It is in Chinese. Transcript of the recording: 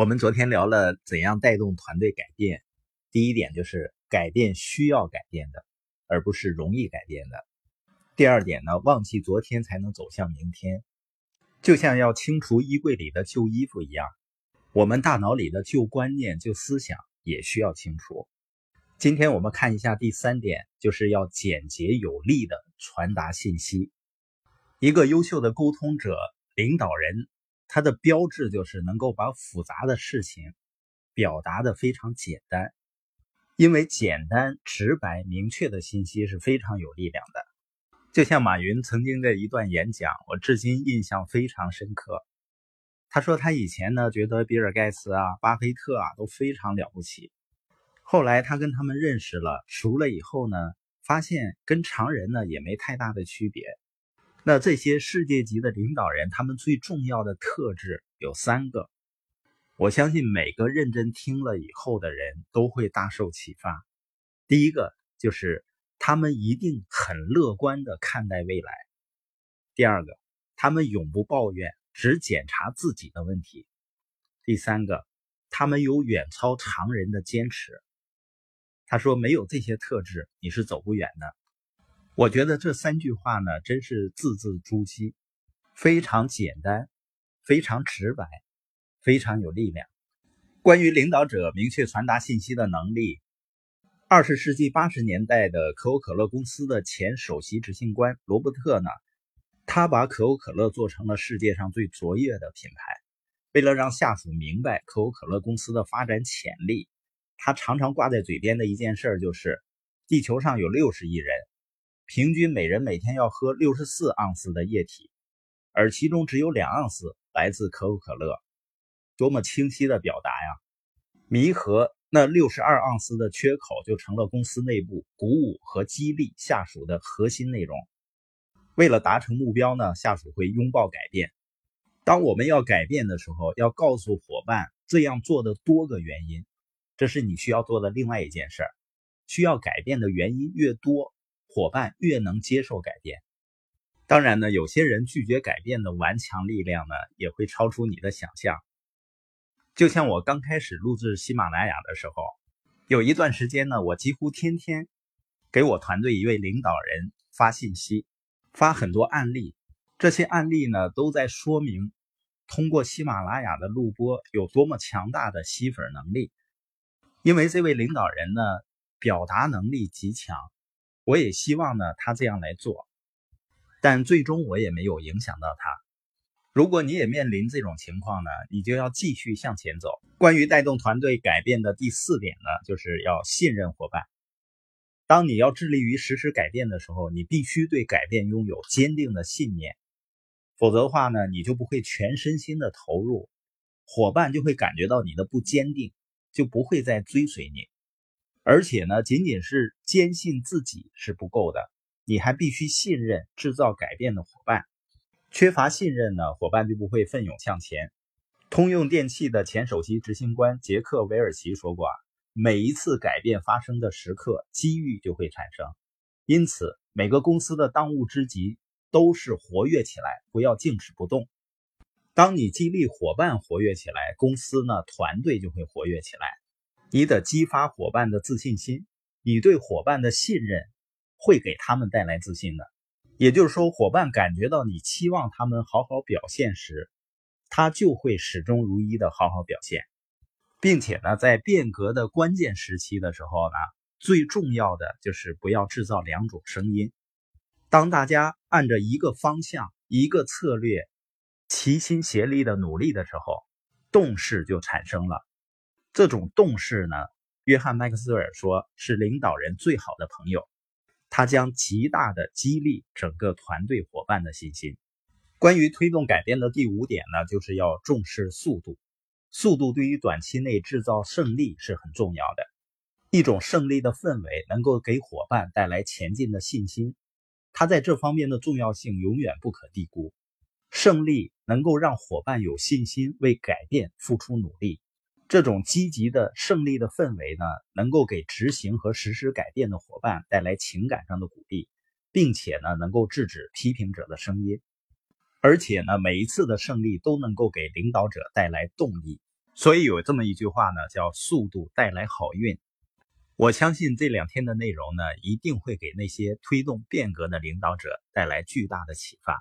我们昨天聊了怎样带动团队改变，第一点就是改变需要改变的，而不是容易改变的。第二点呢，忘记昨天才能走向明天，就像要清除衣柜里的旧衣服一样，我们大脑里的旧观念、旧思想也需要清除。今天我们看一下第三点，就是要简洁有力的传达信息。一个优秀的沟通者、领导人。它的标志就是能够把复杂的事情表达的非常简单，因为简单、直白、明确的信息是非常有力量的。就像马云曾经的一段演讲，我至今印象非常深刻。他说他以前呢觉得比尔盖茨啊、巴菲特啊都非常了不起，后来他跟他们认识了、熟了以后呢，发现跟常人呢也没太大的区别。那这些世界级的领导人，他们最重要的特质有三个，我相信每个认真听了以后的人都会大受启发。第一个就是他们一定很乐观的看待未来；第二个，他们永不抱怨，只检查自己的问题；第三个，他们有远超常人的坚持。他说，没有这些特质，你是走不远的。我觉得这三句话呢，真是字字珠玑，非常简单，非常直白，非常有力量。关于领导者明确传达信息的能力，二十世纪八十年代的可口可乐公司的前首席执行官罗伯特呢，他把可口可乐做成了世界上最卓越的品牌。为了让下属明白可口可乐公司的发展潜力，他常常挂在嘴边的一件事就是：地球上有六十亿人。平均每人每天要喝六十四盎司的液体，而其中只有两盎司来自可口可乐，多么清晰的表达呀！弥合那六十二盎司的缺口，就成了公司内部鼓舞和激励下属的核心内容。为了达成目标呢，下属会拥抱改变。当我们要改变的时候，要告诉伙伴这样做的多个原因，这是你需要做的另外一件事儿。需要改变的原因越多。伙伴越能接受改变，当然呢，有些人拒绝改变的顽强力量呢，也会超出你的想象。就像我刚开始录制喜马拉雅的时候，有一段时间呢，我几乎天天给我团队一位领导人发信息，发很多案例。这些案例呢，都在说明通过喜马拉雅的录播有多么强大的吸粉能力。因为这位领导人呢，表达能力极强。我也希望呢，他这样来做，但最终我也没有影响到他。如果你也面临这种情况呢，你就要继续向前走。关于带动团队改变的第四点呢，就是要信任伙伴。当你要致力于实施改变的时候，你必须对改变拥有坚定的信念，否则的话呢，你就不会全身心的投入，伙伴就会感觉到你的不坚定，就不会再追随你。而且呢，仅仅是坚信自己是不够的，你还必须信任制造改变的伙伴。缺乏信任呢，伙伴就不会奋勇向前。通用电气的前首席执行官杰克韦尔奇说过啊，每一次改变发生的时刻，机遇就会产生。因此，每个公司的当务之急都是活跃起来，不要静止不动。当你激励伙伴活跃起来，公司呢，团队就会活跃起来。你得激发伙伴的自信心，你对伙伴的信任会给他们带来自信的。也就是说，伙伴感觉到你期望他们好好表现时，他就会始终如一的好好表现，并且呢，在变革的关键时期的时候呢，最重要的就是不要制造两种声音。当大家按着一个方向、一个策略齐心协力的努力的时候，动势就产生了。这种动势呢，约翰·麦克斯韦尔说是领导人最好的朋友，他将极大的激励整个团队伙伴的信心。关于推动改变的第五点呢，就是要重视速度。速度对于短期内制造胜利是很重要的。一种胜利的氛围能够给伙伴带来前进的信心，它在这方面的重要性永远不可低估。胜利能够让伙伴有信心为改变付出努力。这种积极的胜利的氛围呢，能够给执行和实施改变的伙伴带来情感上的鼓励，并且呢，能够制止批评者的声音，而且呢，每一次的胜利都能够给领导者带来动力。所以有这么一句话呢，叫“速度带来好运”。我相信这两天的内容呢，一定会给那些推动变革的领导者带来巨大的启发。